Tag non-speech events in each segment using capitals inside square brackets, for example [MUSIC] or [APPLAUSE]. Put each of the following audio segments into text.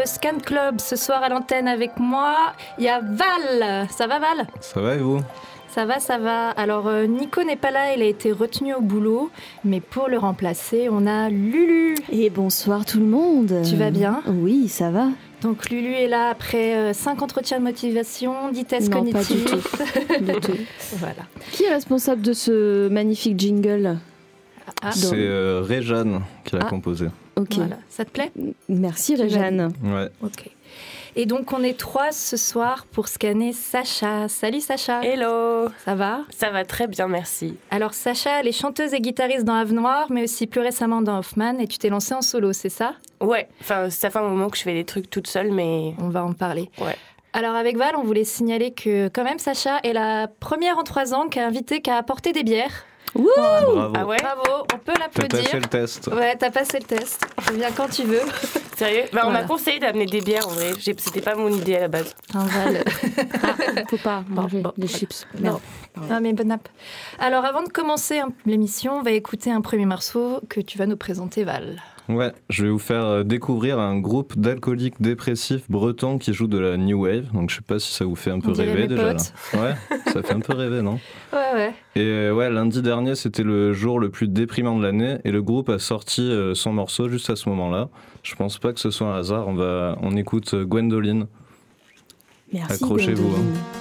Le Scan Club. Ce soir à l'antenne avec moi, il y a Val. Ça va Val? Ça va et vous? Ça va, ça va. Alors euh, Nico n'est pas là, il a été retenu au boulot. Mais pour le remplacer, on a Lulu. Et bonsoir tout le monde. Tu vas bien? Oui, ça va. Donc Lulu est là après 5 entretiens de motivation, 10 tests Non, pas du cognitifs. [LAUGHS] Du tout. voilà. Qui est responsable de ce magnifique jingle? Ah, C'est euh, Réjeanne qui l'a Ah. composé. Ok. voilà. Ça te plaît Merci Réjeanne. Ouais. Ok. Et donc on est trois ce soir pour scanner Sacha. Salut Sacha. Hello Ça va? Ça va très bien, merci. Alors Sacha, elle est chanteuse et guitariste dans Ave Noire, mais aussi plus récemment dans Hoffman, et tu t'es lancée en solo, c'est ça? Ouais, enfin, ça fait un moment que je fais des trucs toute seule, mais On va en parler. Ouais. Alors avec Val, on voulait signaler que quand même Sacha est la première en trois ans qui a invité, qui a apporté des bières. Bravo. ah ouais, Bravo, on peut T'as l'applaudir. fait le test. Ouais, t'as passé le test. Je viens quand tu veux. [LAUGHS] sérieux bah, On Voilà. m'a conseillé d'amener des bières en vrai. C'était pas mon idée à la base. Enfin, Val. [LAUGHS] Faut pas Bon, manger bon, les voilà. chips. Non. Ah mais bonne app. Alors avant de commencer hein, l'émission, on va écouter un premier morceau que tu vas nous présenter Val. Ouais, je vais vous faire euh, découvrir un groupe d'alcooliques dépressifs bretons qui joue de la new wave. Donc je sais pas si ça vous fait un peu rêver déjà. potes. Là. Ouais, ça fait un peu rêver, non [LAUGHS] Ouais ouais. Et euh, ouais, lundi dernier, c'était le jour le plus déprimant de l'année et le groupe a sorti euh, son morceau juste à ce moment-là. Je pense pas que ce soit un hasard. On va, on écoute Gwendoline. Merci. Accrochez-vous, hein. Gwendoline.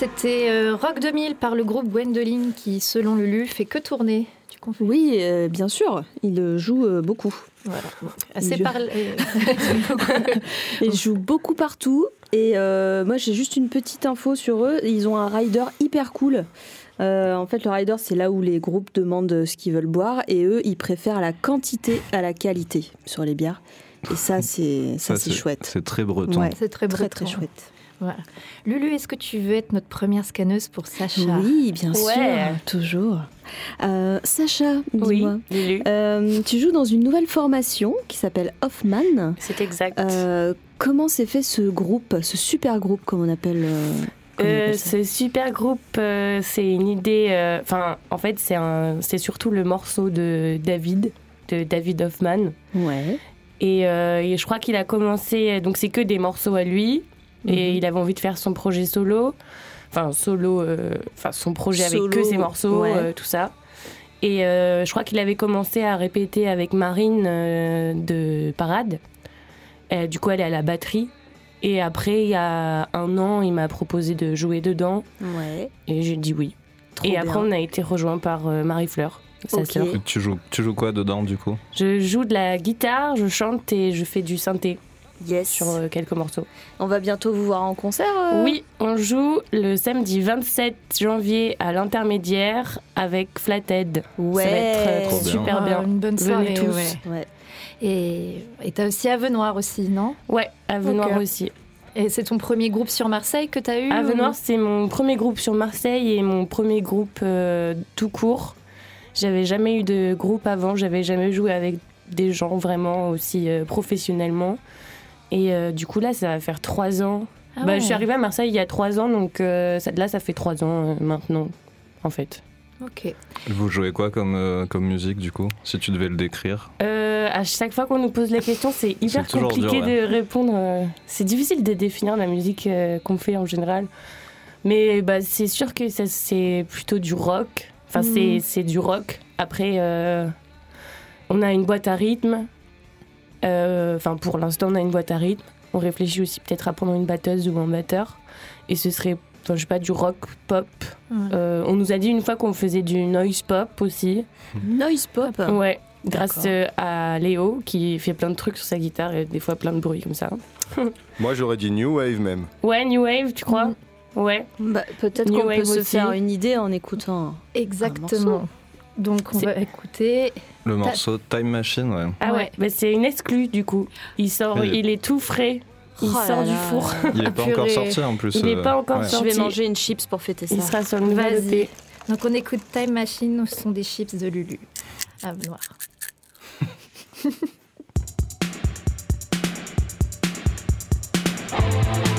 C'était euh, Rock 2000 par le groupe Gwendoline qui, selon Lulu, fait que tourner. Tu Oui, euh, bien sûr, il euh, joue euh, beaucoup. Voilà. Assez parlé. [LAUGHS] Ils jouent beaucoup partout. Et euh, moi, j'ai juste une petite info sur eux. Ils ont un rider hyper cool. Euh, en fait, le rider, c'est là où les groupes demandent ce qu'ils veulent boire. Et eux, ils préfèrent la quantité à la qualité sur les bières. Et ça, c'est ça, c'est chouette. C'est très breton. Ouais. C'est très Très, breton. très chouette. Voilà. Lulu, est-ce que tu veux être notre première scanneuse pour Sacha Oui, bien Ouais. sûr, toujours. Euh, Sacha, Oui, dis-moi. Lulu. Euh, tu joues dans une nouvelle formation qui s'appelle Hoffman. C'est exact. Euh, comment s'est fait ce groupe, ce super groupe, comme on appelle, euh, ce super groupe, euh, c'est une idée. euh, Enfin, en fait, c'est un, c'est surtout le morceau de David, de David Hoffman. Ouais. Et, et je crois qu'il a commencé. Donc, c'est que des morceaux à lui. Et Mhm. il avait envie de faire son projet solo. Enfin, solo. euh, Enfin, son projet avec Solo, que ses morceaux, ouais. euh, tout ça. Et euh, je crois qu'il avait commencé à répéter avec Marine euh, de Parade. Du coup, elle est à la batterie. Et après, il y a un an, il m'a proposé de jouer dedans. Ouais. Et j'ai dit oui. Trop et bien. après, on a été rejoint par euh, sa sœur. Et Tu joues, tu joues quoi dedans du coup? Je joue de la guitare, je chante et je fais du synthé Yes. sur euh, quelques morceaux. On va bientôt vous voir en concert. euh Oui, on joue le samedi 27 janvier à l'intermédiaire avec Flathead. Ouais. Ça va être euh, Trop bien. super Ah, bien. Une bonne soirée. Venez tous. ouais. Ouais. Et t'as aussi Avenoir aussi, non? Ouais, Avenoir Ok. aussi. Et c'est ton premier groupe sur Marseille que t'as eu Avenoir, ou- c'est mon premier groupe sur Marseille et mon premier groupe euh, tout court. J'avais jamais eu de groupe avant, j'avais jamais joué avec des gens vraiment aussi euh, professionnellement. Et euh, du coup, là, ça va faire trois ans. Ah Bah, ouais. Je suis arrivée à Marseille il y a trois ans, donc euh, ça, là, ça fait trois ans euh, maintenant, en fait. Ok. Vous jouez quoi comme, euh, comme musique du coup Si tu devais le décrire? Euh, à chaque fois qu'on nous pose la question, c'est hyper compliqué dur, ouais. de répondre. euh, C'est difficile de définir la musique euh, qu'on fait en général. Mais bah, c'est sûr que ça, c'est plutôt du rock. Enfin, Mhm. c'est- c'est du rock. Après, euh, on a une boîte à rythme. Euh, Enfin, pour l'instant, on a une boîte à rythme. On réfléchit aussi peut-être à prendre une batteuse ou un batteur. Et ce serait, enfin, je sais pas, du rock pop. Ouais. Euh, on nous a dit une fois qu'on faisait du noise pop aussi. [LAUGHS] Noise pop. Ouais, grâce euh, à Léo qui fait plein de trucs sur sa guitare et des fois plein de bruit comme ça. [LAUGHS] Moi, j'aurais dit New Wave même. Ouais, New Wave, tu crois? Mm. Ouais. Bah, Peut-être qu'on peut Wave se aussi. faire une idée en écoutant. Exactement. Donc on va écouter. Le morceau Time Machine, ouais. Ah ouais, Ouais. Bah, c'est une exclue du coup. Il sort, Mais- il est tout frais. Il Oh là sort du là. four. Il est [LAUGHS] pas encore Purée. sorti en plus. Il est euh, pas encore ouais. Je sorti. vais manger une chips pour fêter ça. Il sera sur le Vas-y. Donc on écoute Time Machine, ce sont des chips de Lulu. Avenoir. Time [LAUGHS]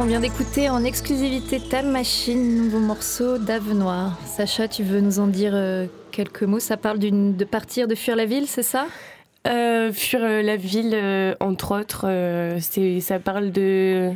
on vient d'écouter en exclusivité Time Machine, nouveau morceau d'Ave Noire. Sacha, tu veux nous en dire euh, quelques mots? Ça parle d'une- de partir, de fuir la ville, c'est ça? Euh, fuir euh, la ville, euh, entre autres, euh, c'est, ça parle de.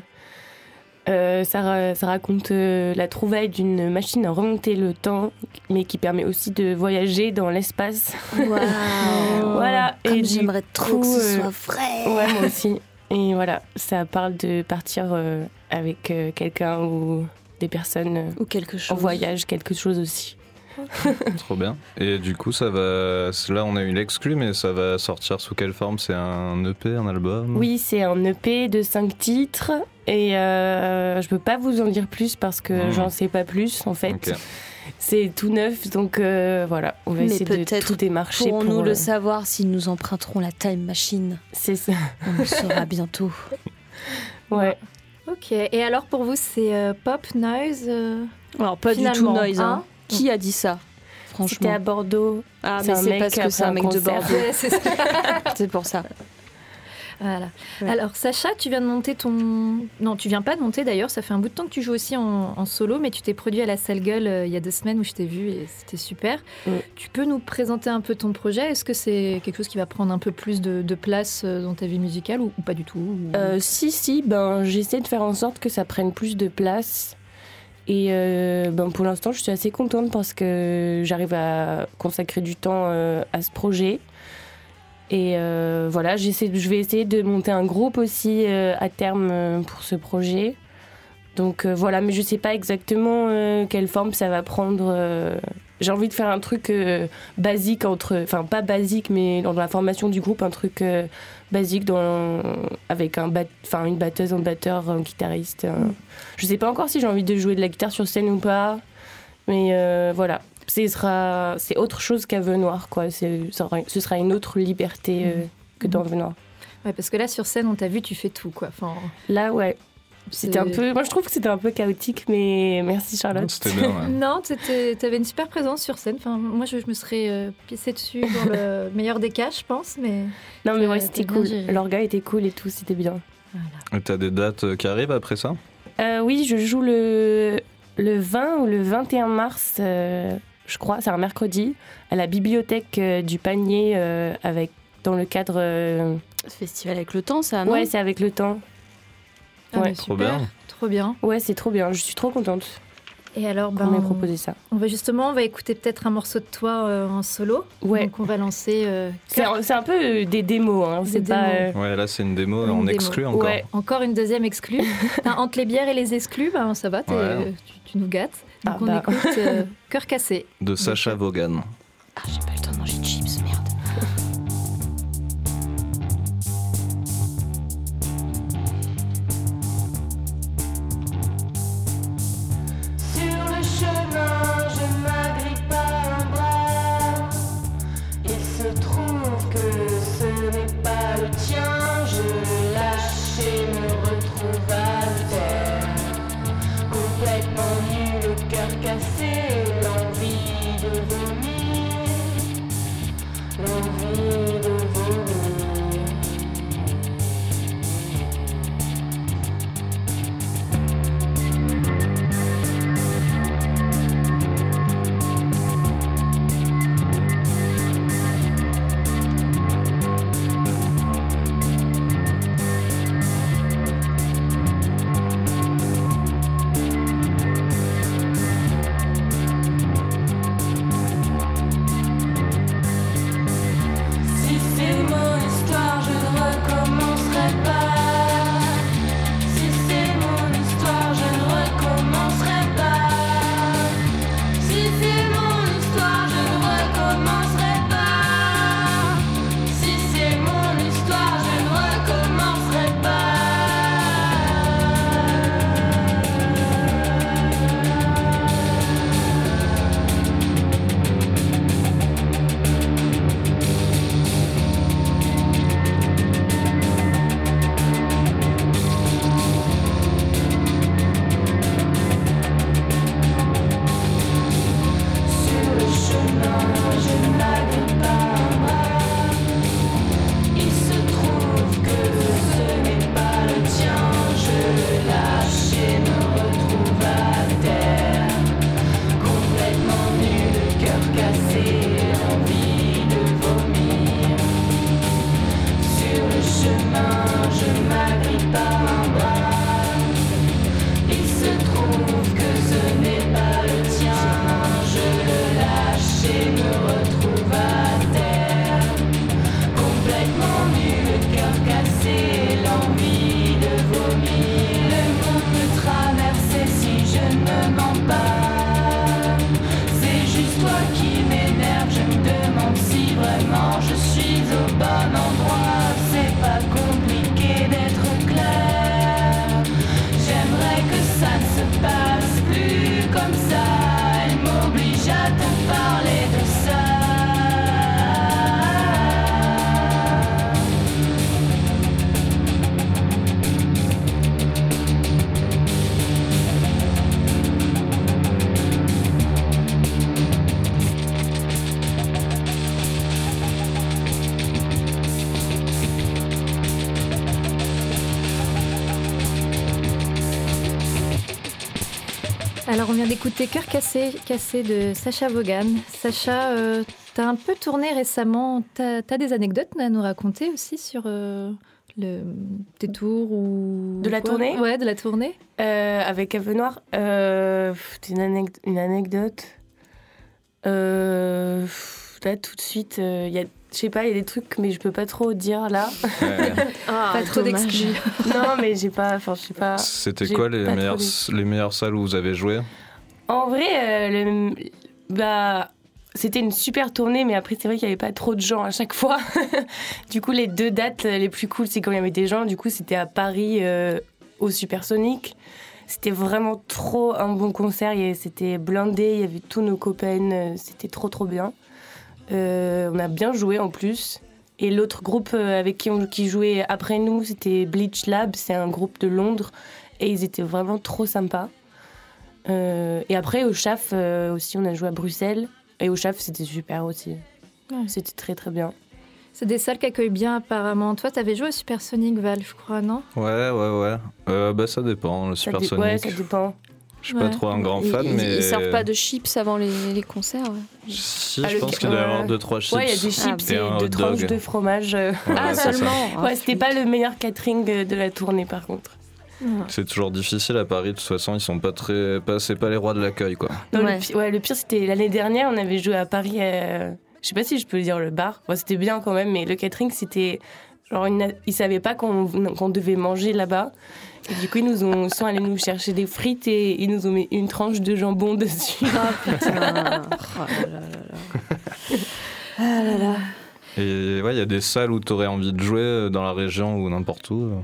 euh, ça, ra- ça raconte euh, la trouvaille d'une machine à remonter le temps, mais qui permet aussi de voyager dans l'espace. Waouh [LAUGHS] voilà. Comme j'aimerais trop que coup, ce euh, soit vrai. Ouais, moi aussi. Et voilà, ça parle de partir euh, avec euh, quelqu'un ou des personnes euh, Ou quelque chose. en voyage, quelque chose aussi. [LAUGHS] Trop bien. Et du coup, ça va. Là, on a eu l'exclu, mais ça va sortir sous quelle forme? C'est un EP, un album? Oui, c'est un EP de 5 titres et euh, je peux pas vous en dire plus parce que Mhm. j'en sais pas plus en fait. C'est tout neuf donc euh, voilà, on va Mais essayer de peut-être tout démarcher pour. Pourrons-nous euh, le savoir s'ils nous emprunteront la time machine C'est ça. On le saura [LAUGHS] bientôt. Ouais. Ok, et alors pour vous, c'est euh, pop, noise euh, Alors, pas du tout noise. hein. hein? Qui a dit ça C'était Franchement. à Bordeaux. Ah, mais c'est parce que c'est un mec de. Bordeaux. [LAUGHS] C'est pour ça. Voilà. Ouais. Alors Sacha, tu viens de monter ton... Non, tu viens pas de monter d'ailleurs, ça fait un bout de temps que tu joues aussi en, en solo, mais tu t'es produit à la Salle Gueule euh, il y a deux semaines où je t'ai vu et c'était super. Mm. Tu peux nous présenter un peu ton projet? Est-ce que c'est quelque chose qui va prendre un peu plus de, de place euh, dans ta vie musicale ou, ou pas du tout ou- Euh, si, si, ben, j'essaie de faire en sorte que ça prenne plus de place. Et euh, ben, pour l'instant, je suis assez contente parce que j'arrive à consacrer du temps euh, à ce projet. Et euh, voilà, je vais essayer de monter un groupe aussi euh, à terme pour ce projet. Donc voilà, mais je sais pas exactement quelle forme ça va prendre. J'ai envie de faire un truc basique enfin pas basique, mais dans la formation du groupe, un truc basique dans, avec un bat, une batteuse, un batteur, un guitariste. un- Je sais pas encore si j'ai envie de jouer de la guitare sur scène ou pas, mais euh, voilà. Sera, c'est autre chose qu'Ave Noir, quoi. Ce sera une autre liberté euh, que dans Ave Noir. Ouais, parce que là sur scène, on t'a vu, tu fais tout quoi. Enfin, Là, ouais, c'était un peu. Moi, je trouve que c'était un peu chaotique, mais merci Charlotte. C'était bien, ouais. [LAUGHS] Non, tu avais une super présence sur scène. Enfin, moi, je, je me serais euh, pissée dessus dans le [LAUGHS] meilleur des cas, je pense. Mais Non, mais ouais, c'était cool. L'orga était cool et tout, c'était bien. Et t'as des dates euh, qui arrivent après ça? Euh, oui, je joue le, le 20 ou le 21 mars, euh, je crois, c'est un mercredi, à la bibliothèque euh, du panier, euh, avec, dans le cadre. euh, Festival avec le temps, ça, non? Ouais, c'est avec le temps. Ah, Ouais, trop super, bien. Trop bien. Ouais, c'est trop bien, je suis trop contente Et alors, ben, m'ait proposé ça. on va justement, on va écouter peut-être un morceau de toi euh, en solo. Ouais, Donc, on va lancer euh, c'est un, c'est un peu euh, des démos, hein, Des c'est pas. euh, Ouais, là, c'est une démo, Une on exclut encore. Ouais. encore une deuxième exclue. Putain, [LAUGHS] entre les bières et les exclus, ben, ça va, Ouais. euh, tu, tu nous gâtes. Donc, Ah on bah. écoute euh, Cœur cassé. De Sacha Vaughan. Ah, j'ai pas le temps Alors, on vient d'écouter Cœur cassé, cassé de Sacha Vaughan. Sacha, euh, t'as un peu tourné récemment. T'as as des anecdotes à nous raconter aussi sur euh, le, tes tours ou De la quoi tournée Ouais, de la tournée. Euh, avec Avenoir, euh, pff, une, anec- une anecdote. Euh, là, tout de suite, il y a, je sais pas, il y a des trucs, mais je peux pas trop dire là. Ouais. [LAUGHS] Ah, pas trop d'exclus. non, mais j'ai pas, enfin, je sais pas. C'était quoi les pas meilleures, les meilleures salles où vous avez joué? En vrai, euh, le- bah, c'était une super tournée, mais après, c'est vrai qu'il n'y avait pas trop de gens à chaque fois. [LAUGHS] du coup, les deux dates les plus cool, c'est quand il y avait des gens. Du coup, c'était à Paris, euh, au Supersonic. C'était vraiment trop un bon concert. et C'était blindé, il y avait tous nos copains. euh, C'était trop, trop bien. Euh, on a bien joué en plus. Et l'autre groupe euh, avec qui on qui jouait après nous, c'était Bleach Lab. C'est un groupe de Londres. Et ils étaient vraiment trop sympas. Euh, et après, au CHAF euh, aussi, on a joué à Bruxelles. Et au CHAF, c'était super aussi. Ouais. C'était très très bien. C'est des salles qui accueillent bien apparemment. Toi, t'avais joué au Supersonic Val, je crois, non? Ouais, ouais, ouais. Euh, bah, ça dépend. Le Ça dé- Supersonic, ouais, ça dépend. Je suis pas trop un grand fan, ils, mais. ils servent pas de chips avant les, les concerts. ouais. Si, Ah, je le- pense qu'il doit y avoir ouais. 2-3 chips. Ouais, il y a des chips Et et, un deux tranches dog. de fromage. euh. Ouais, ah, seulement Ah, ouais, c'était pas le meilleur catering de la tournée par contre. C'est toujours difficile à Paris, de toute façon, ils sont pas très. Pas, c'est pas les rois de l'accueil, quoi. Non, Ouais. le, ouais, le pire, c'était l'année dernière, on avait joué à Paris. euh, je sais pas si je peux dire le bar. Bon, c'était bien quand même, mais le catering, c'était. Genre, ils savaient pas qu'on qu'on devait manger là-bas. Et du coup, ils nous ont, sont allés nous chercher des frites et ils nous ont mis une tranche de jambon [LAUGHS] dessus. Ah putain. Oh là là là. Ah là là. Et ouais, il y a des salles où t'aurais envie de jouer euh, dans la région ou n'importe où. euh.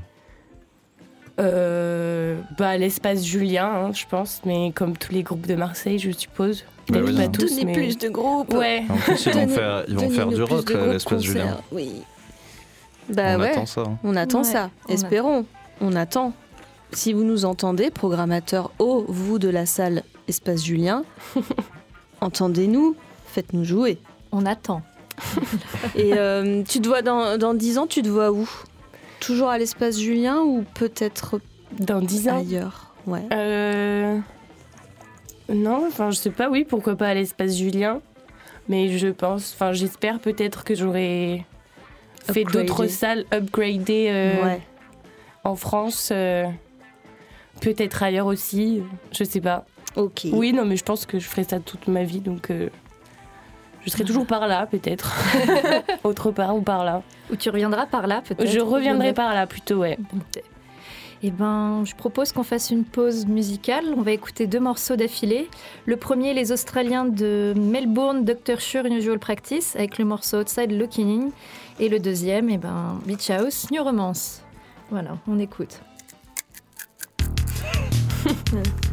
Euh, bah, l'espace Julien, hein, je pense, mais comme tous les groupes de Marseille, je suppose. Bah oui, pas tous, Donnez mais... plus de groupes. Ouais. En plus, ils vont faire, ils vont faire du rock, euh, l'espace Julien. Oui. Bah On ouais, attend ça. hein. on attend Ouais, ça. on Espérons. On attend. Si vous nous entendez, programmateur haut, vous de la salle Espace Julien, [LAUGHS] entendez-nous, faites-nous jouer. On attend. Et euh, tu te vois dans, dans 10 ans, tu te vois où? Toujours à l'espace Julien ou peut-être Dans 10 ans? ailleurs? Ouais. Euh... Non, enfin, je sais pas, oui, pourquoi pas à l'espace Julien. Mais je pense, enfin, j'espère peut-être que j'aurai fait d'autres salles upgradées euh, ouais. en France. euh, peut-être ailleurs aussi, je sais pas. Ok. Oui, non, mais je pense que je ferai ça toute ma vie, donc euh, je serai toujours par là, peut-être. [LAUGHS] Autre part ou par là. Ou tu reviendras par là, peut-être Je reviendrai par là, plutôt, ouais. Eh ben, je propose qu'on fasse une pause musicale. On va écouter deux morceaux d'affilée. Le premier, les Australiens de Melbourne, Dr. Sure Unusual Practice, avec le morceau Outside Looking In. Et le deuxième, eh ben, Beach House, New Romance. Voilà, on écoute. [LAUGHS]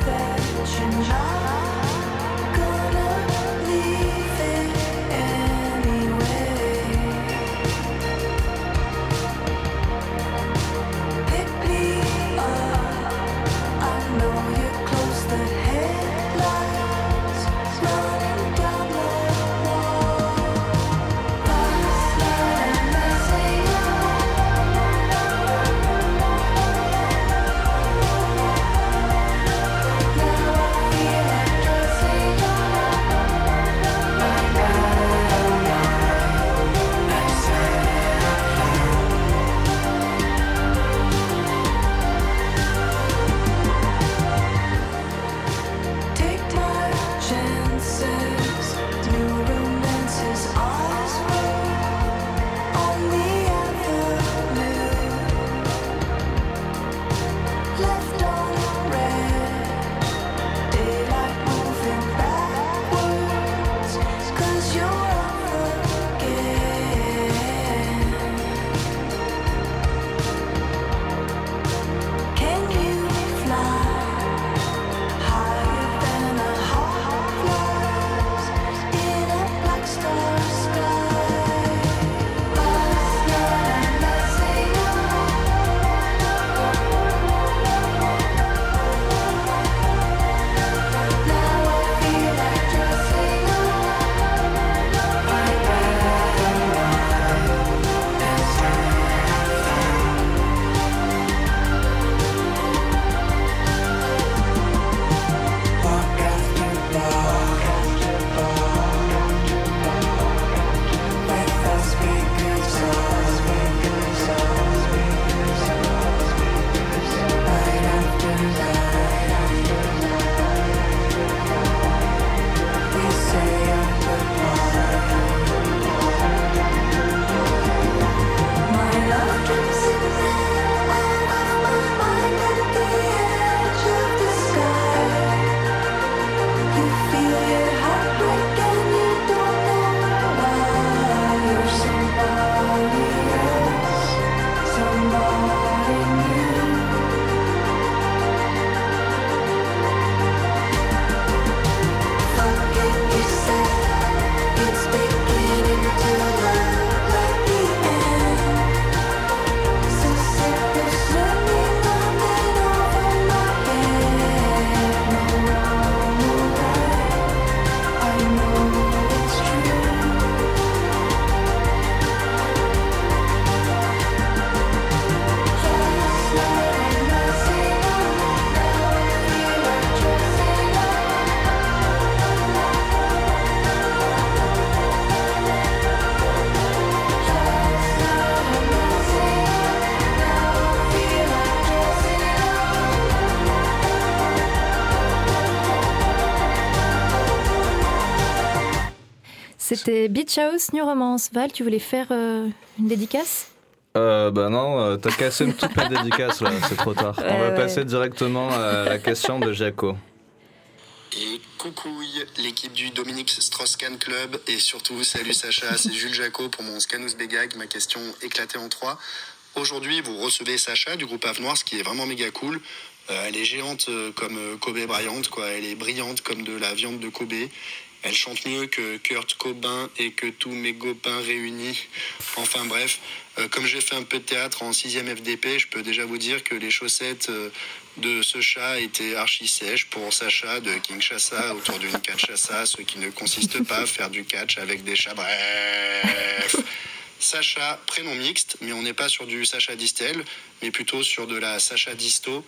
飞，寻找歌的里飞。C'était Beach House New Romance. Val, tu voulais faire euh, une dédicace? Euh, bah non, euh, t'as cassé toute ma dédicace là, c'est trop tard. On va euh, passer directement à la question de Jaco. Et coucouille l'équipe du Dominique Strauss-Kahn Club et surtout salut Sacha, c'est Jules Jaco pour mon Scanus Begag, ma question éclatée en trois. Aujourd'hui, vous recevez Sacha du groupe Avenoir, ce qui est vraiment méga cool. Elle est géante comme Kobe Bryant, quoi. Elle est brillante comme de la viande de Kobe. Elle chante mieux que Kurt Cobain et que tous mes copains réunis. Enfin bref, euh, comme j'ai fait un peu de théâtre en 6e FDP, je peux déjà vous dire que les chaussettes euh, de ce chat étaient archi sèches pour Sacha de Kinshasa autour d'une Kinshasa, ce qui ne consiste pas à faire du catch avec des chats. Bref. Sacha, prénom mixte, mais on n'est pas sur du Sacha Distel, mais plutôt sur de la Sacha Disto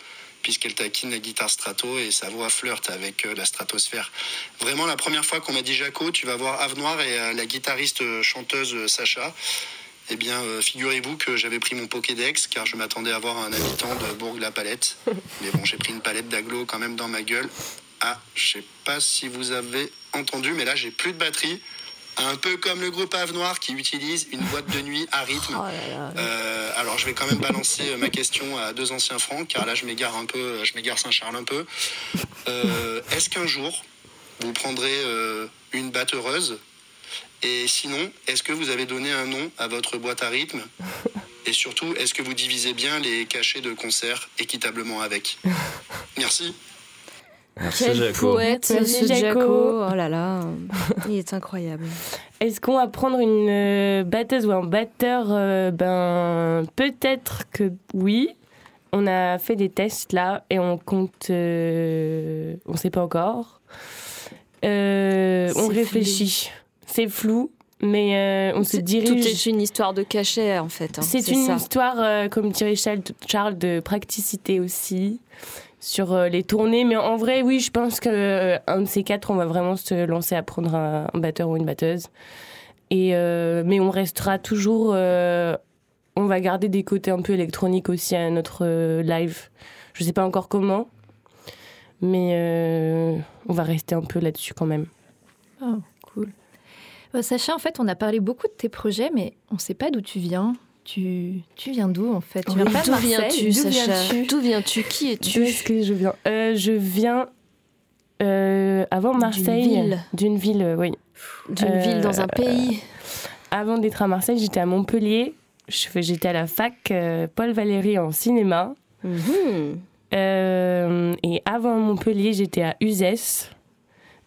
puisqu'elle taquine la guitare strato et sa voix flirte avec euh, la stratosphère. Vraiment, la première fois qu'on m'a dit Jaco, tu vas voir Ave Noire et euh, la guitariste euh, chanteuse Sacha, eh bien, euh, figurez-vous que j'avais pris mon Pokédex, car je m'attendais à voir un habitant de Bourg-la-Palette. [LAUGHS] Mais bon, j'ai pris une palette d'aglo quand même dans ma gueule. Ah, je sais pas si vous avez entendu, mais là, j'ai plus de batterie. Un peu comme le groupe Ave Noire qui utilise une boîte de nuit à rythme. Euh, alors, je vais quand même balancer euh, ma question à deux anciens francs, car là, je m'égare un peu, euh, je m'égare Saint-Charles un peu. Euh, Est-ce qu'un jour, vous prendrez euh, une batteuse Et sinon, est-ce que vous avez donné un nom à votre boîte à rythme? Et surtout, est-ce que vous divisez bien les cachets de concert équitablement avec? Merci. Merci, Quel Jaco. poète, Merci, ce Jaco. Jaco. Oh là là, il est incroyable. [LAUGHS] Est-ce qu'on va prendre une euh, batteuse ou un batteur Euh, Ben, peut-être que oui. On a fait des tests là et on compte. euh, on sait pas encore. Euh, on réfléchit. C'est flou, mais euh, on se C'est- dirige. Tout est une histoire de cachet en fait. hein. C'est une ça. histoire, euh, comme dirait Charles, Charles, de praticité aussi sur euh, les tournées. Mais en vrai, oui, je pense que euh, de ces quatre, on va vraiment se lancer à prendre un, batteur ou une batteuse. Et euh, mais on restera toujours. on va garder des côtés un peu électroniques aussi à notre live. Je sais pas encore comment, mais on va rester un peu là-dessus quand même. Oh, cool. Bah, Sacha, en fait, on a parlé beaucoup de tes projets, mais on ne sait pas d'où tu viens. Tu, tu viens d'où, en fait? Tu viens Oui, pas de D'où Marseille? viens-tu, D'où Sacha? viens-tu? D'où viens-tu? Qui D'où es-tu est-ce que je viens? Euh, Je viens euh, avant Marseille. ville. D'une ville, euh, oui. D'une Euh, ville dans un pays. Avant d'être à Marseille, j'étais à Montpellier. Je fais- J'étais à la fac euh, Paul Valéry en cinéma. Mhm. Euh, et avant Montpellier, j'étais à Uzès,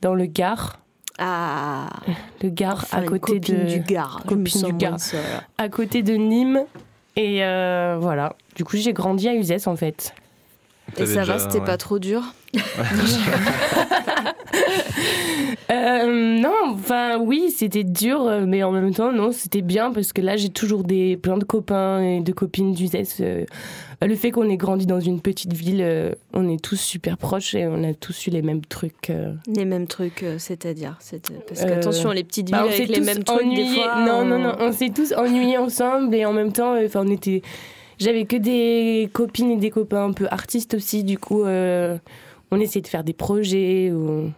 dans le Gard. Ah, Le Gard, enfin, à côté copine de, du Gard. Copine du Gard. seule. à côté de Nîmes. Et euh, voilà. Du coup, j'ai grandi à Uzès, en fait. Et ça va, c'était ouais. pas trop dur? [LAUGHS] Euh, non, enfin oui, c'était dur, euh, mais en même temps, non, c'était bien parce que là, j'ai toujours des, plein de copains et de copines d'Uzès. euh, le fait qu'on ait grandi dans une petite ville, euh, on est tous super proches et on a tous eu les mêmes trucs. euh. Les mêmes trucs, euh, c'est-à-dire c'est- Parce que, Euh, attention, les petites villes Bah, on avec s'est les tous mêmes trucs, des ennuyés. fois. Non, non, on- non, on s'est tous ennuyés ensemble et en même temps, euh, enfin, on était. J'avais que des copines et des copains un peu artistes aussi, du coup, euh, on essayait de faire des projets. Ou...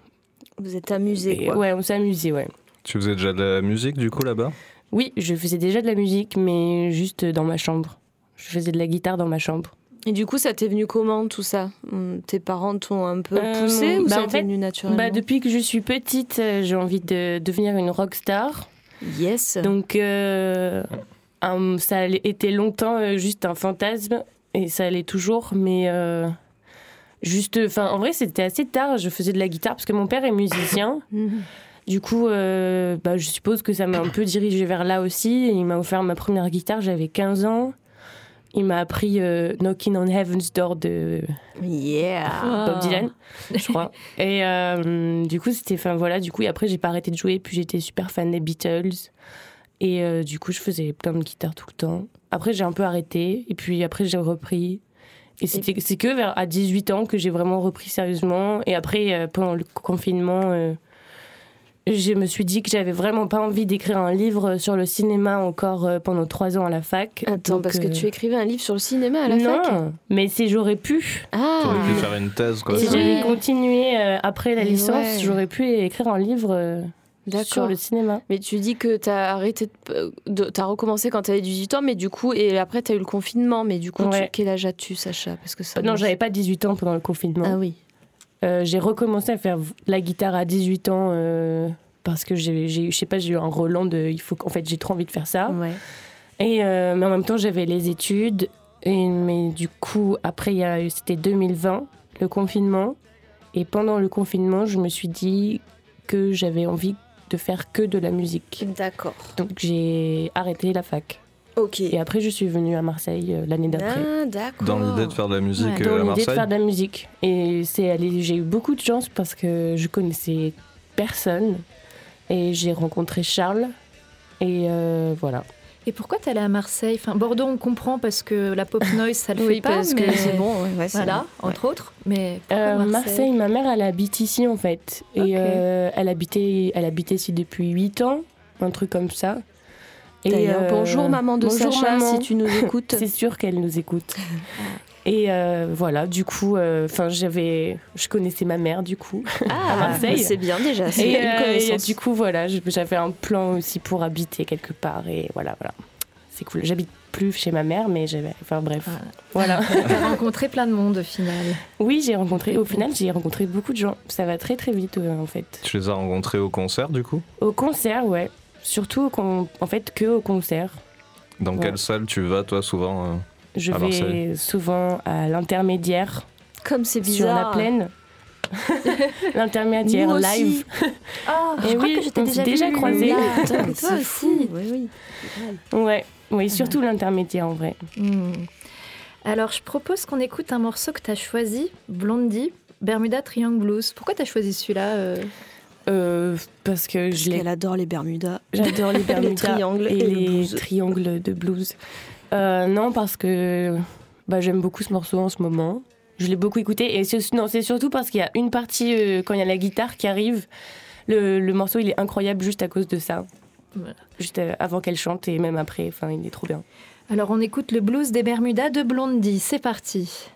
Vous êtes amusés, quoi. ouais, on s'amusait, ouais. Tu faisais déjà de la musique du coup là-bas? Oui, je faisais déjà de la musique, mais juste dans ma chambre. Je faisais de la guitare dans ma chambre. Et du coup, ça t'est venu comment, tout ça? Hum, Tes parents t'ont un peu Euh, poussé ou bah, ça t'est venu naturellement? Bah, depuis que je suis petite, euh, j'ai envie de devenir une rockstar. Yes. Donc, euh, un- ça a été longtemps juste un fantasme, et ça allait toujours, mais euh, juste. Enfin, en vrai, c'était assez tard. Je faisais de la guitare parce que mon père est musicien. [COUGHS] Mhm. Du coup, euh, bah, je suppose que ça m'a un peu dirigée vers là aussi. Il m'a offert ma première guitare, j'avais 15 ans. Il m'a appris euh, Knocking on Heaven's Door de Yeah. Bob Dylan, je crois. [LAUGHS] Et euh, du coup, c'était, enfin voilà, du coup, et après, j'ai pas arrêté de jouer, puis j'étais super fan des Beatles. Et euh, du coup, je faisais plein de guitares tout le temps. Après, j'ai un peu arrêté, et puis après, j'ai repris. Et c'était, c'est que vers à 18 ans que j'ai vraiment repris sérieusement. Et après, pendant le confinement, je me suis dit que j'avais vraiment pas envie d'écrire un livre sur le cinéma encore euh, pendant trois ans à la fac. Attends, Donc, parce que euh, tu écrivais un livre sur le cinéma à la non, fac mais si j'aurais pu. Ah T'aurais pu faire une thèse quoi. Si j'avais continué euh, après la Et licence, ouais. j'aurais pu écrire un livre euh, sur D'accord. le cinéma. Mais tu dis que t'as arrêté, de, de- t'as recommencé quand t'avais 18 ans, mais du coup, et après t'as eu le confinement, mais du coup, tu- quel âge as-tu, Sacha? Parce que ça. Non, j'avais pas 18 ans pendant le confinement. Ah oui. Euh, j'ai recommencé à faire la guitare à 18 ans euh, parce que j'ai, je sais pas, j'ai eu un Roland de, il faut qu'en fait j'ai trop envie de faire ça. Ouais. Et euh, mais en même temps j'avais les études. Et, mais du coup après c'était 2020 le confinement et pendant le confinement je me suis dit que j'avais envie de faire que de la musique. D'accord. Donc j'ai arrêté la fac. Ok. Et après, je suis venue à Marseille euh, l'année d'après. Ah, d'accord. Dans l'idée de faire de la musique Ouais, euh, Dans à l'idée de Marseille faire de la musique. Et c'est allé- j'ai eu beaucoup de chance parce que je connaissais personne. Et j'ai rencontré Charles. Et euh, voilà. Et pourquoi t'es allée à Marseille? Enfin, Bordeaux, on comprend parce que la pop [LAUGHS] noise, ça le Oui, fait pas. parce mais... que c'est bon. ouais, ouais, c'est Voilà, bon. entre autres. Mais pourquoi Euh, Marseille, Marseille, ma mère, elle habite ici en fait. Et Ok. euh, elle, habitait, elle habitait ici depuis 8 ans, un truc comme ça. D'ailleurs, euh, bonjour maman de bonjour, Sacha, maman. si tu nous [LAUGHS] écoutes. C'est sûr qu'elle nous écoute. [LAUGHS] Et euh, voilà, du coup, enfin j'avais, je connaissais ma mère du coup. Ah, [LAUGHS] à Marseille. C'est bien déjà, Et, une euh, et, du coup, voilà, j'avais un plan aussi pour habiter quelque part. Et voilà, voilà. C'est cool. J'habite plus chez ma mère, mais j'avais. Enfin bref. Voilà. T'as rencontré plein de monde au final. oui, j'ai rencontré. Au final, j'ai rencontré beaucoup de gens. Ça va très très vite euh, en fait. Tu les as rencontrés au concert du coup? Au concert, ouais. Surtout au con- en fait que au concert. Dans Ouais. quelle salle tu vas toi souvent euh Je À vais Marseille? souvent à l'intermédiaire Comme c'est sur la bizarre. plaine. [LAUGHS] l'intermédiaire live. Ah, Et je crois oui, que je t'ai déjà, déjà [LAUGHS] Toi c'est aussi. fou. Oui, oui. Ouais, oui, surtout l'intermédiaire en vrai. Hmm. Alors, je propose qu'on écoute un morceau que tu as choisi, Blondie, Bermuda Triangle Blues. Pourquoi tu as choisi celui-là euh parce que Parce je l'ai qu'elle adore les Bermudas. [LAUGHS] J'adore [LAUGHS] les Bermudas triangles et, et le les blues. triangles de blues. Euh, non, parce que bah, j'aime beaucoup ce morceau en ce moment. Je l'ai beaucoup écouté et c'est, non, c'est surtout parce qu'il y a une partie euh, quand il y a la guitare qui arrive. Le, le morceau il est incroyable juste à cause de ça. Voilà. Juste avant qu'elle chante et même après, enfin il est trop bien. Alors, on écoute le blues des Bermudas de Blondie. C'est parti.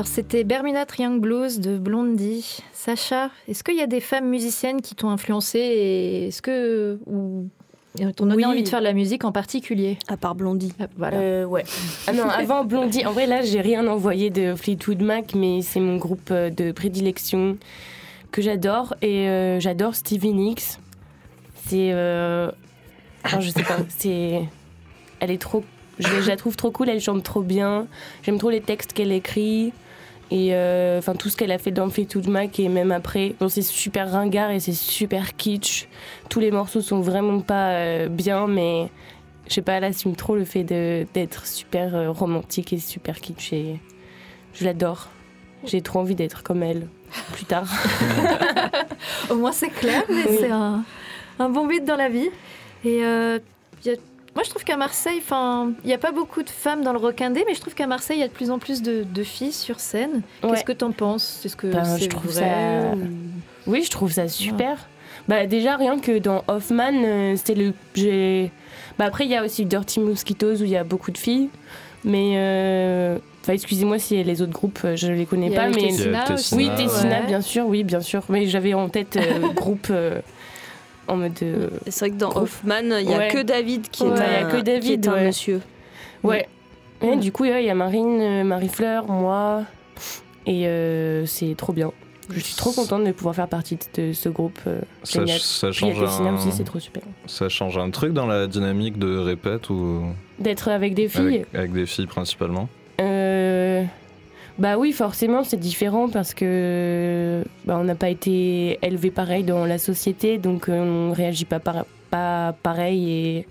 Alors, c'était Bermuda Triangle Blues de Blondie. Sacha, est-ce qu'il y a des femmes musiciennes qui t'ont influencé et est-ce que. ou t'ont donné Oui. envie de faire de la musique en particulier? À part Blondie. Ah, Voilà. Euh, ouais. Ah non, avant Blondie, en vrai là j'ai rien envoyé de Fleetwood Mac, mais c'est mon groupe euh, de prédilection que j'adore et euh, j'adore Stevie Nicks. C'est, euh... enfin, je sais pas, c'est, elle est trop, je la trouve trop cool, elle chante trop bien. J'aime trop les textes qu'elle écrit. Et euh, enfin tout ce qu'elle a fait dans Fleetwood Mac et même après. Bon, c'est super ringard et c'est super kitsch. Tous les morceaux sont vraiment pas euh, bien, mais je sais pas, elle assume trop le fait de- d'être super euh, romantique et super kitsch. Et je l'adore. J'ai trop envie d'être comme elle plus tard. [LAUGHS] Au moins c'est clair, mais Oui. c'est un, un bon but dans la vie. Et y a- moi je trouve qu'à Marseille, enfin, il n'y a pas beaucoup de femmes dans le rock indé, mais je trouve qu'à Marseille, il y a de plus en plus de, de filles sur scène. Ouais. Qu'est-ce que t'en penses? Est-ce que Ben, c'est je trouve vrai ça- ou- Oui, je trouve ça super. Bah déjà rien que dans Hoffman, euh, c'était le j'ai bah après il y a aussi Dirty Mosquitoes où il y a beaucoup de filles mais euh, enfin excusez-moi si les autres groupes euh, je les connais Il y a pas mais Tessina oui Tessina, Tessina ouais. bien sûr, oui bien sûr, mais j'avais en tête euh, [LAUGHS] groupe euh, en mode euh, C'est vrai que dans Groupe. Hoffman, il n'y a Ouais. que David qui Ouais, est il y a un, que David, qui est un ouais. monsieur. ouais. Et du coup ouais, il y a Marine, euh, Marie-Fleur, moi et euh, c'est trop bien. Je suis trop contente de pouvoir faire partie de ce groupe. euh, Ça, génial. ça change un... aussi, c'est trop super. ça change un truc dans la dynamique de répète ou D'être avec des filles. avec, avec des filles principalement bah oui, forcément, c'est différent parce que bah, on n'a pas été élevé pareil dans la société, donc euh, on réagit pas, par- pas pareil et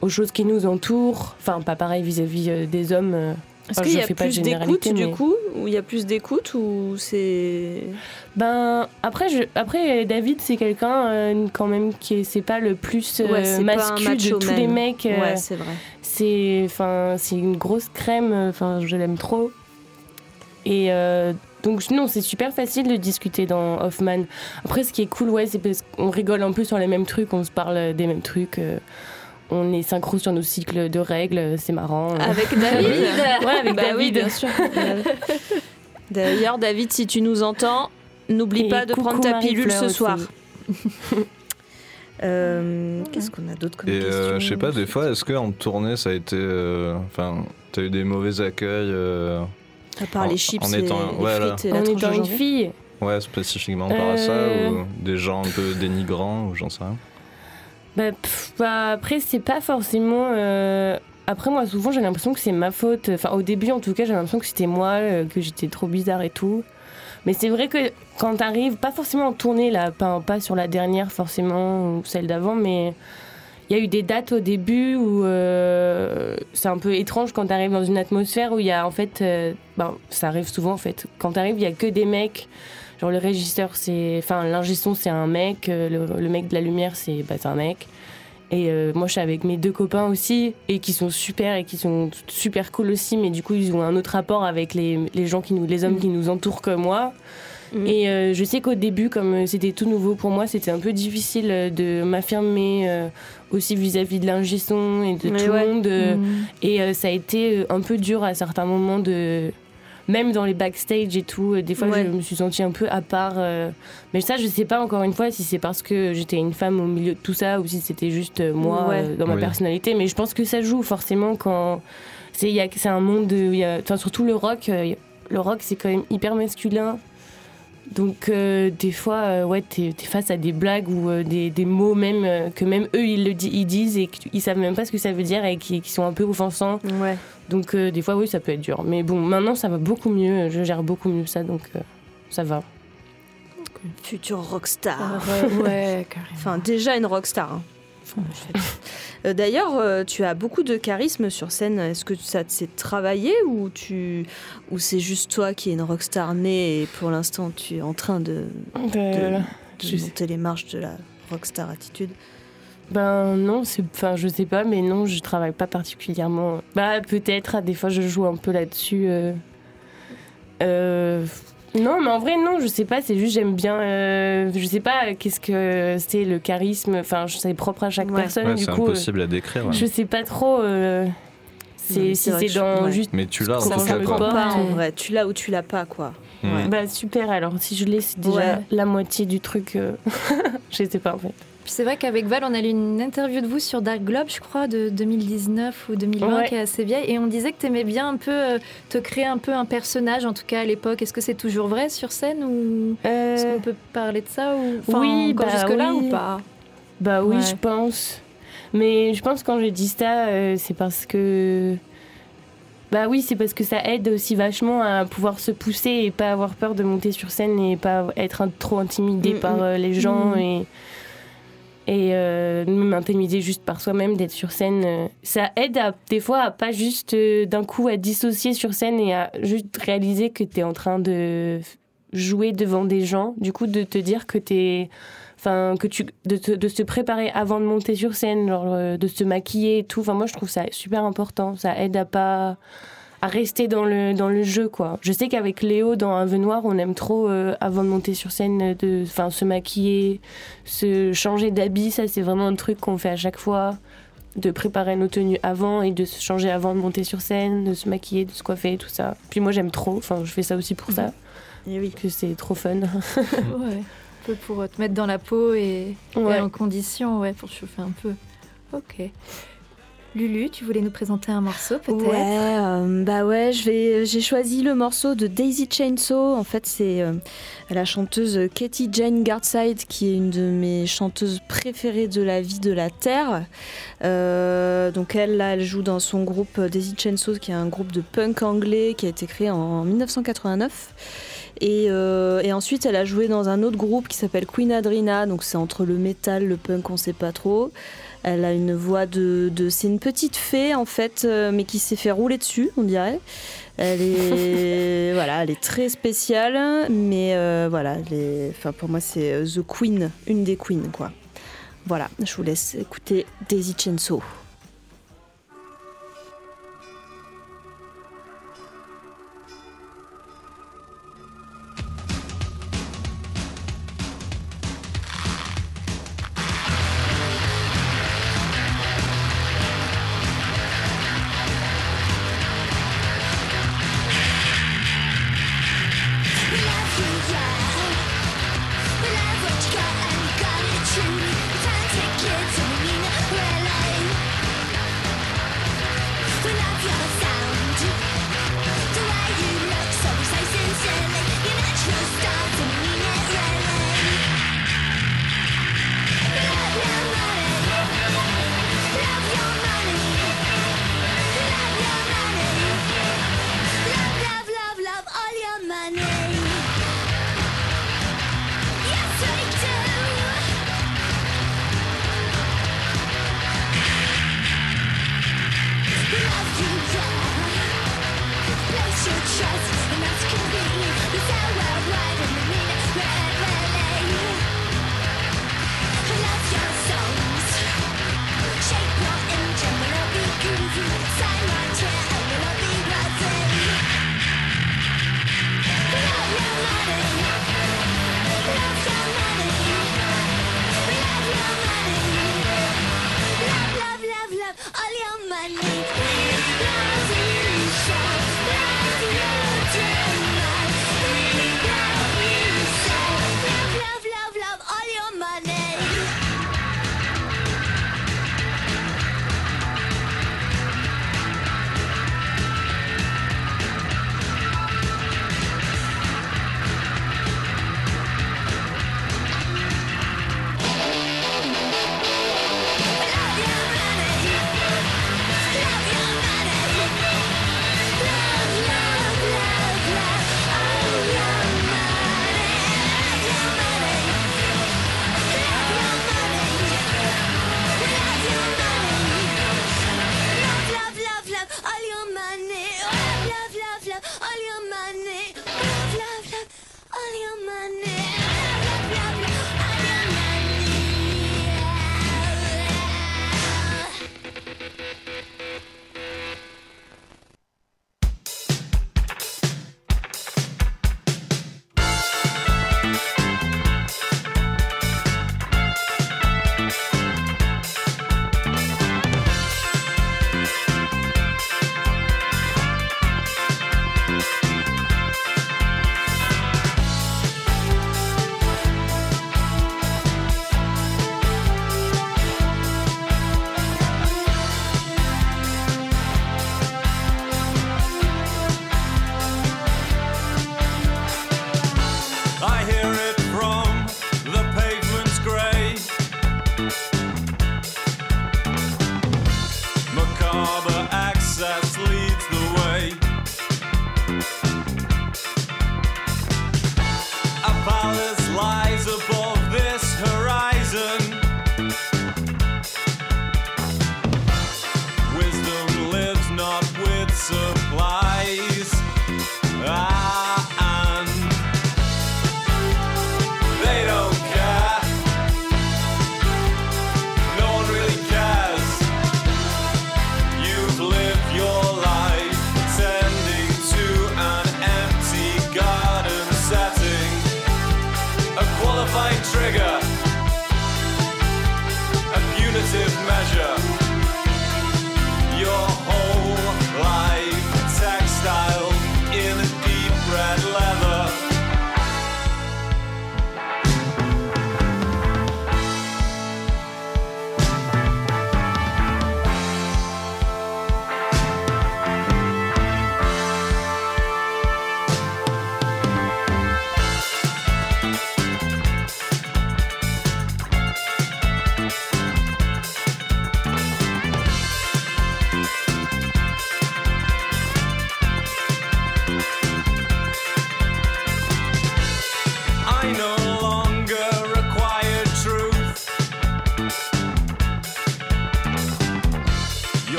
aux choses qui nous entourent. Enfin, pas pareil vis-à-vis euh, des hommes. euh. Est-ce Enfin, qu'il y a plus d'écoute du coup Ou il y a plus d'écoute ou c'est. Ben après, je, après David, c'est quelqu'un euh, quand même qui est, c'est pas le plus euh, Ouais, masculin de tous les mecs. euh, Ouais, c'est vrai. c'est enfin c'est une grosse crème enfin je l'aime trop et euh, donc non c'est super facile de discuter dans Hoffman après ce qui est cool ouais c'est parce qu'on rigole un peu sur les mêmes trucs on se parle des mêmes trucs euh, on est synchro sur nos cycles de règles c'est marrant Avec [LAUGHS] David ouais avec Bah oui, David bien sûr. [LAUGHS] D'ailleurs, David, si tu nous entends, n'oublie pas de prendre ta pilule ce soir. [LAUGHS] Euh, Qu'est-ce qu'on a d'autre comme Et question euh, je sais pas, des fois, est-ce qu'en tournée, ça a été. euh, Enfin, t'as eu des mauvais accueils euh, À part en- les chips, en les, étant- les frites et la en tranche de étant une fille Ouais, spécifiquement par à ça, Euh. ou des gens un peu dénigrants, ou j'en sais rien. Bah, pff, bah, après, c'est pas forcément. euh, Après, moi, souvent, j'ai l'impression que c'est ma faute. Enfin, au début, en tout cas, j'ai l'impression que c'était moi, euh, que j'étais trop bizarre et tout. Mais c'est vrai que quand t'arrives, pas forcément en tournée, là, pas, pas sur la dernière forcément, ou celle d'avant, mais il y a eu des dates au début où euh, c'est un peu étrange quand t'arrives dans une atmosphère où il y a en fait. euh, ben, ça arrive souvent en fait. Quand t'arrives, il y a que des mecs. Genre le régisseur, c'est. Enfin, l'ingé son, c'est un mec. euh, Le, le mec de la lumière, c'est bah, un mec. Et euh, moi, je suis avec mes deux copains aussi, et qui sont super et qui sont super cool aussi, mais du coup, ils ont un autre rapport avec les, les gens qui nous, les hommes qui nous entourent que moi. Mhm. Et euh, je sais qu'au début, comme euh, c'était tout nouveau pour moi, c'était un peu difficile euh, de m'affirmer euh, aussi vis-à-vis de l'ingé son et de Mais tout ouais. le monde. Mm. et euh, ça a été un peu dur à certains moments de. Même dans les backstage et tout, des fois Ouais. je me suis sentie un peu à part. euh, Mais ça, je sais pas encore une fois si c'est parce que j'étais une femme au milieu de tout ça ou si c'était juste euh, moi Ouais. euh, dans ma Oui. personnalité. Mais je pense que ça joue forcément quand. C'est un monde. de- il y a- Enfin, surtout le rock. euh, Le rock, c'est quand même hyper masculin. Donc, euh, des fois, euh, ouais, t'es es face à des blagues ou euh, des, des mots même euh, que même eux ils le di- ils disent et qu'ils savent même pas ce que ça veut dire et qui, qui sont un peu offensants. Ouais. Donc, euh, des fois, oui, ça peut être dur. Mais bon, maintenant, ça va beaucoup mieux. Je gère beaucoup mieux ça, donc euh, ça va. Futur rockstar. ouais, [LAUGHS] carrément. Enfin, déjà une rockstar. hein. Euh, D'ailleurs, euh, tu as beaucoup de charisme sur scène. Est-ce que ça s'est travaillé ou tu ou c'est juste toi qui es une rockstar née et pour l'instant tu es en train de, Euh, de sais- monter les marches de la rockstar attitude? Ben non, c'est, enfin, je sais pas, mais non, je travaille pas particulièrement. Bah peut-être, des fois, je joue un peu là-dessus. euh. Euh, Non, mais en vrai, non, je sais pas. C'est juste, j'aime bien. euh, Je sais pas, qu'est-ce que c'est le charisme. Enfin, c'est propre à chaque Ouais. personne. Ouais, du c'est coup, euh, impossible à décrire. ouais. je sais pas trop. euh, si c'est je- dans ouais. juste. Mais tu l'as en tout cas, quoi. pas en vrai. Tu l'as ou tu l'as pas quoi. Mm. Ouais. Bah super. Alors si je l'ai, c'est déjà Ouais. la moitié du truc. euh, [LAUGHS] je sais pas en fait. Puis c'est vrai qu'avec Val, on a lu une interview de vous sur Dark Globe, je crois, de 2019 ou 2020, Ouais. qui est assez vieille. Et on disait que tu aimais bien un peu euh, te créer un peu un personnage, en tout cas à l'époque. Est-ce que c'est toujours vrai sur scène ou est-ce Euh, qu'on peut parler de ça ou enfin, oui, encore bah jusque-là oui. ou pas? Bah oui, Ouais. je pense. Mais je pense que quand je dis ça, euh, c'est parce que. Bah oui, c'est parce que ça aide aussi vachement à pouvoir se pousser et pas avoir peur de monter sur scène et pas être un- trop intimidé Mm, par mm. euh, les gens Mm. et. Et euh, même intimider juste par soi-même, d'être sur scène. euh, ça aide à, des fois à pas juste euh, d'un coup à dissocier sur scène et à juste réaliser que tu es en train de jouer devant des gens. Du coup, de te dire que tu es enfin que tu de, te- de se préparer avant de monter sur scène genre euh, de se maquiller et tout enfin moi je trouve ça super important ça aide à pas à rester dans le dans le jeu quoi je sais qu'avec Léo dans un vœu noir on aime trop euh, avant de monter sur scène de enfin se maquiller se changer d'habit ça c'est vraiment un truc qu'on fait à chaque fois de préparer nos tenues avant et de se changer avant de monter sur scène de se maquiller de se coiffer tout ça puis moi j'aime trop enfin je fais ça aussi pour ça Et oui. que c'est trop fun [LAUGHS] Ouais. Un peu pour te mettre dans la peau et, et Ouais. en condition, ouais, pour chauffer un peu. Ok. Lulu, tu voulais nous présenter un morceau peut-être? Ouais, euh, bah ouais, j'ai choisi le morceau de Daisy Chainsaw. En fait, c'est euh, la chanteuse Katie Jane Gardside qui est une de mes chanteuses préférées de la vie de la terre. Euh, donc elle, elle joue dans son groupe Daisy Chainsaw, qui est un groupe de punk anglais qui a été créé en 1989. Et, euh, et ensuite, elle a joué dans un autre groupe qui s'appelle Queen Adrina. Donc c'est entre le métal, le punk, on sait pas trop. Elle a une voix de, de- c'est une petite fée en fait, euh, mais qui s'est fait rouler dessus, on dirait. Elle est, [LAUGHS] voilà, elle est très spéciale, mais euh, voilà, elle est- enfin pour moi c'est euh, the queen, une des queens quoi. Voilà, je vous laisse écouter Daisy Chainsaw.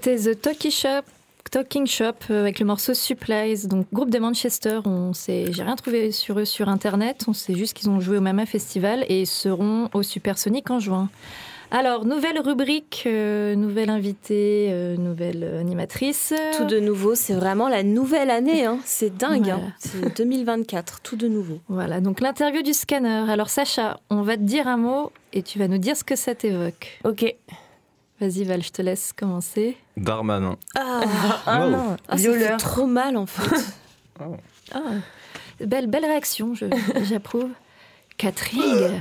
C'était The Talkie Shop. Talking Shop euh, avec le morceau Supplies, donc groupe de Manchester. On sait, j'ai rien trouvé sur eux sur internet. On sait juste qu'ils ont joué au Mama Festival et ils seront au Supersonic en juin. Alors nouvelle rubrique, euh, nouvelle invitée, euh, nouvelle animatrice. Tout de nouveau, c'est vraiment la nouvelle année. hein. C'est dingue. Voilà. hein. C'est 2024, tout de nouveau. [LAUGHS] Voilà, donc l'interview du scanner. Alors Sacha, on va te dire un mot et tu vas nous dire ce que ça t'évoque. Ok. Vas-y Val, je te laisse commencer. Darmanin. Ah, Ah Wow. non, ah, ça fait trop mal en fait. [LAUGHS] Ah, belle, belle réaction, je- j'approuve. Catherine.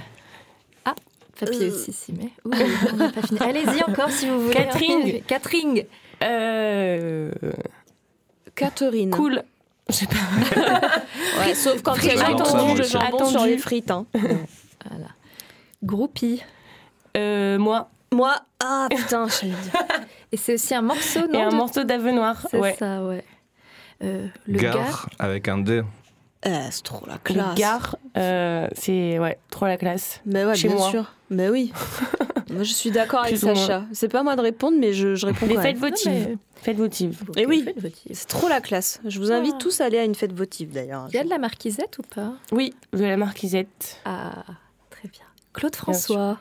Ah, papier Euh. aussi s'y met. Ouh, on n'a pas fini. Allez-y encore si vous voulez. Catherine. Catherine. Euh, Catherine. cool. Je sais pas. [LAUGHS] Ouais, sauf quand il y a attendu. Attendu. sur les frites. hein. Voilà. Groupie. Euh, moi. Moi, ah putain, j'allais dire. [LAUGHS] Et c'est aussi un morceau, non Et un de- morceau d'Ave Noir. C'est Ouais. ça, ouais. Euh, le Gare gars. avec un D. Eh, c'est trop la Le classe. gare, euh, c'est ouais, trop la classe. Mais ouais, Chez bien moi. sûr. Mais oui. [LAUGHS] moi, je suis d'accord avec. Sacha. C'est pas à moi de répondre, mais je, je réponds Les quand fêtes votives. Fêtes votives. Et oui. Faites votive. C'est trop la classe. Je vous invite Ah. tous à aller à une fête votive d'ailleurs. Il y a de la marquisette ou pas? Oui, de la marquisette. Ah, très bien. Claude François.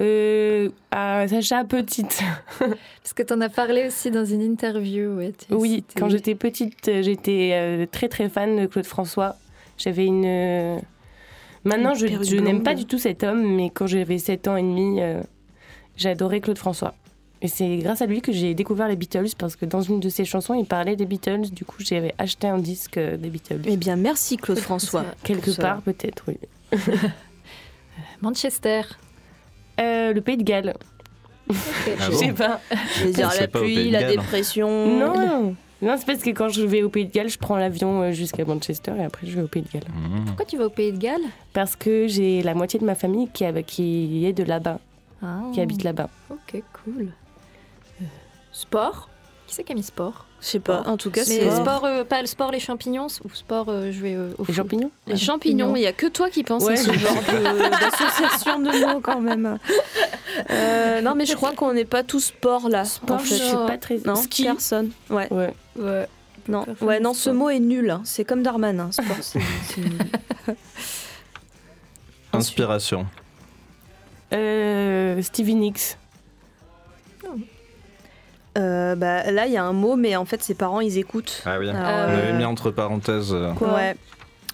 Euh, à Sacha petite. [LAUGHS] Parce que tu en as parlé aussi dans une interview. Ouais, Oui, quand j'étais petite, euh, j'étais euh, très très fan de Claude François. J'avais une. euh, Maintenant, Une je, je n'aime pas du tout cet homme, mais quand j'avais 7 ans et demi, j'adorais Claude François. Et c'est grâce à lui que j'ai découvert les Beatles, parce que dans une de ses chansons, il parlait des Beatles. Du coup, j'avais acheté un disque des Beatles. Eh bien, merci Claude [LAUGHS] François. Quelque part, peut-être, oui. [LAUGHS] Manchester. Euh, le Pays de Galles. Ah Je sais bon pas. Je dire la pluie, Pays de la Galles. dépression. Non, non, c'est parce que quand je vais au Pays de Galles, je prends l'avion euh, jusqu'à Manchester et après je vais au Pays de Galles. Mmh. Pourquoi tu vas au Pays de Galles? Parce que j'ai la moitié de ma famille qui est de là-bas, Ah, qui habite là-bas. Ok, cool. Euh, sport? Qui c'est qui a mis sport Je sais pas. En tout cas, Mais c'est sport, euh, pas le sport, les champignons ou sport euh, jouer euh, au Les champignons Les champignons, il y a que toi qui penses Ouais. à ce genre de- [LAUGHS] d'association de, mots quand même. Euh, non, mais je crois qu'on n'est pas tous sport là. Sport, en je fait. suis pas très. Non, Ski. personne. Ouais. Ouais. Ouais. Non, ouais, non, ce sport. mot est nul. hein. C'est comme Darmanin, sport. c'est- [LAUGHS] c'est nul. Inspiration. Euh, Stevie Nicks. Euh, bah, là, il y a un mot, mais en fait, ses parents, ils écoutent. Ah oui. Alors, On Euh, avait mis entre parenthèses. euh, Quoi Ouais.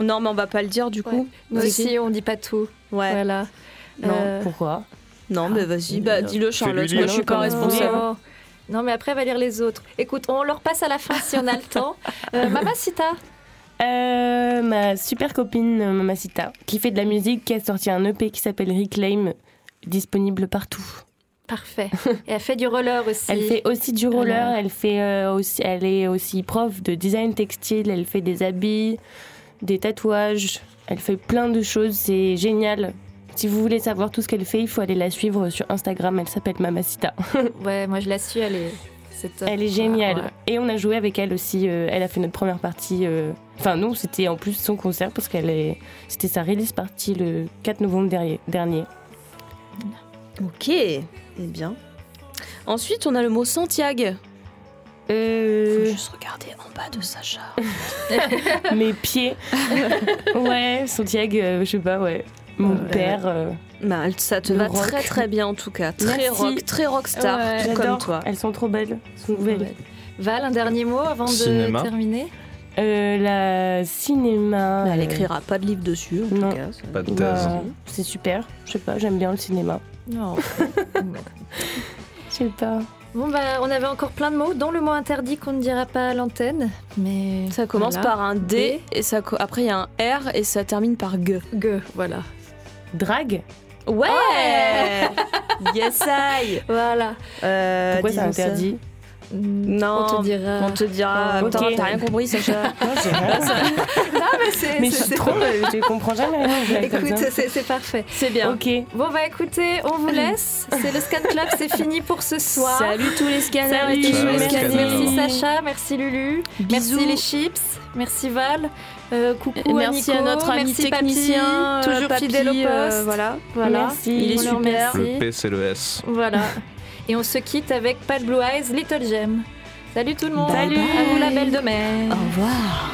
Non, mais on va pas le dire du coup. Ouais. Nous Vas-y. aussi, on dit pas tout. Ouais. Voilà. Non. Euh, Pourquoi Non, mais vas-y, bah, dis-le, Charlotte. Moi, je suis pas Non, responsable. Non. Non, mais après, elle va lire les autres. Écoute, on leur passe à la fin si on a le [LAUGHS] temps. Euh, Mamacita. Euh, Ma super copine euh, Mamacita, qui fait de la musique, qui a sorti un EP qui s'appelle Reclaim, disponible partout. Parfait. Et elle fait du roller aussi. Elle fait aussi du roller, elle, fait, euh, aussi, elle est aussi prof de design textile, elle fait des habits, des tatouages, elle fait plein de choses, c'est génial. Si vous voulez savoir tout ce qu'elle fait, il faut aller la suivre sur Instagram, elle s'appelle Mamacita. [LAUGHS] Ouais, moi je la suis, elle est. C'est top. Elle est géniale. Ouais, ouais. Et on a joué avec elle aussi, euh, elle a fait notre première partie. euh, Enfin non, c'était en plus son concert parce qu'elle est... C'était sa release partie le 4 novembre dernier. Ok, eh bien. Ensuite, on a le mot Santiago. Euh, Faut juste regarder en bas de Sacha. [LAUGHS] mes pieds. [LAUGHS] ouais, Santiago, euh, je sais pas, ouais. Mon père. euh, Bah, ça te va rock. très très bien en tout cas. Très Merci. rock, très rockstar, Ouais. tout comme toi. Elles sont trop belles. Elles sont nouvelles. Ouais. Val, un dernier mot avant Cinéma. de terminer? Euh, la cinéma. Mais elle écrira pas de livre dessus en Non. tout cas. Pas de bah, thèse. c'est super. Je sais pas, j'aime bien le cinéma. Non. Je sais pas. bon, bah, on avait encore plein de mots, dont le mot interdit qu'on ne dira pas à l'antenne. Mais. Ça commence voilà. par un D, et ça, après il y a un R et ça termine par G. G, voilà. Drague Ouais Yes I [LAUGHS] Voilà. Euh, Pourquoi c'est disons ça. Interdit Non, On te dira. On te dira. Ok. Putain, T'as rien compris, Sacha Non, rien. [LAUGHS] Non, mais c'est. Mais je c'est- suis trop. euh, Je comprends jamais comme Écoute, c'est parfait. C'est bien. Ok. Bon, bah écoutez, on vous laisse. C'est le Scan Club, c'est fini pour ce soir. Salut tous les scanners Salut. et tous Salut les scanners. Merci Sacha, merci Lulu, Bisous. merci les chips, merci Val, euh, coucou merci Nico, à notre ami merci technicien, Papy, euh, toujours Papy, fidèle au poste. euh, voilà. Voilà, Merci. Il est super. remercie. Le P, c'est le S. Voilà. Et on se quitte avec Pat Blue Eyes, Little Gem. Salut tout le monde. Salut. À vous la belle de mer. Au revoir.